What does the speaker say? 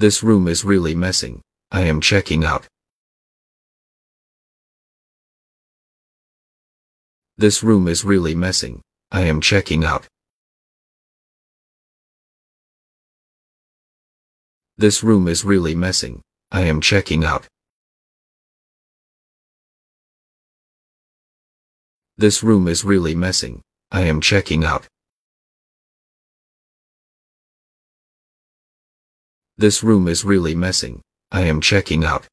This room is really messing. I am checking out. This room is really messing. I am checking out. This room is really messing. I am checking out. This room is really messing. I am checking out. This room is really messing. I am checking out.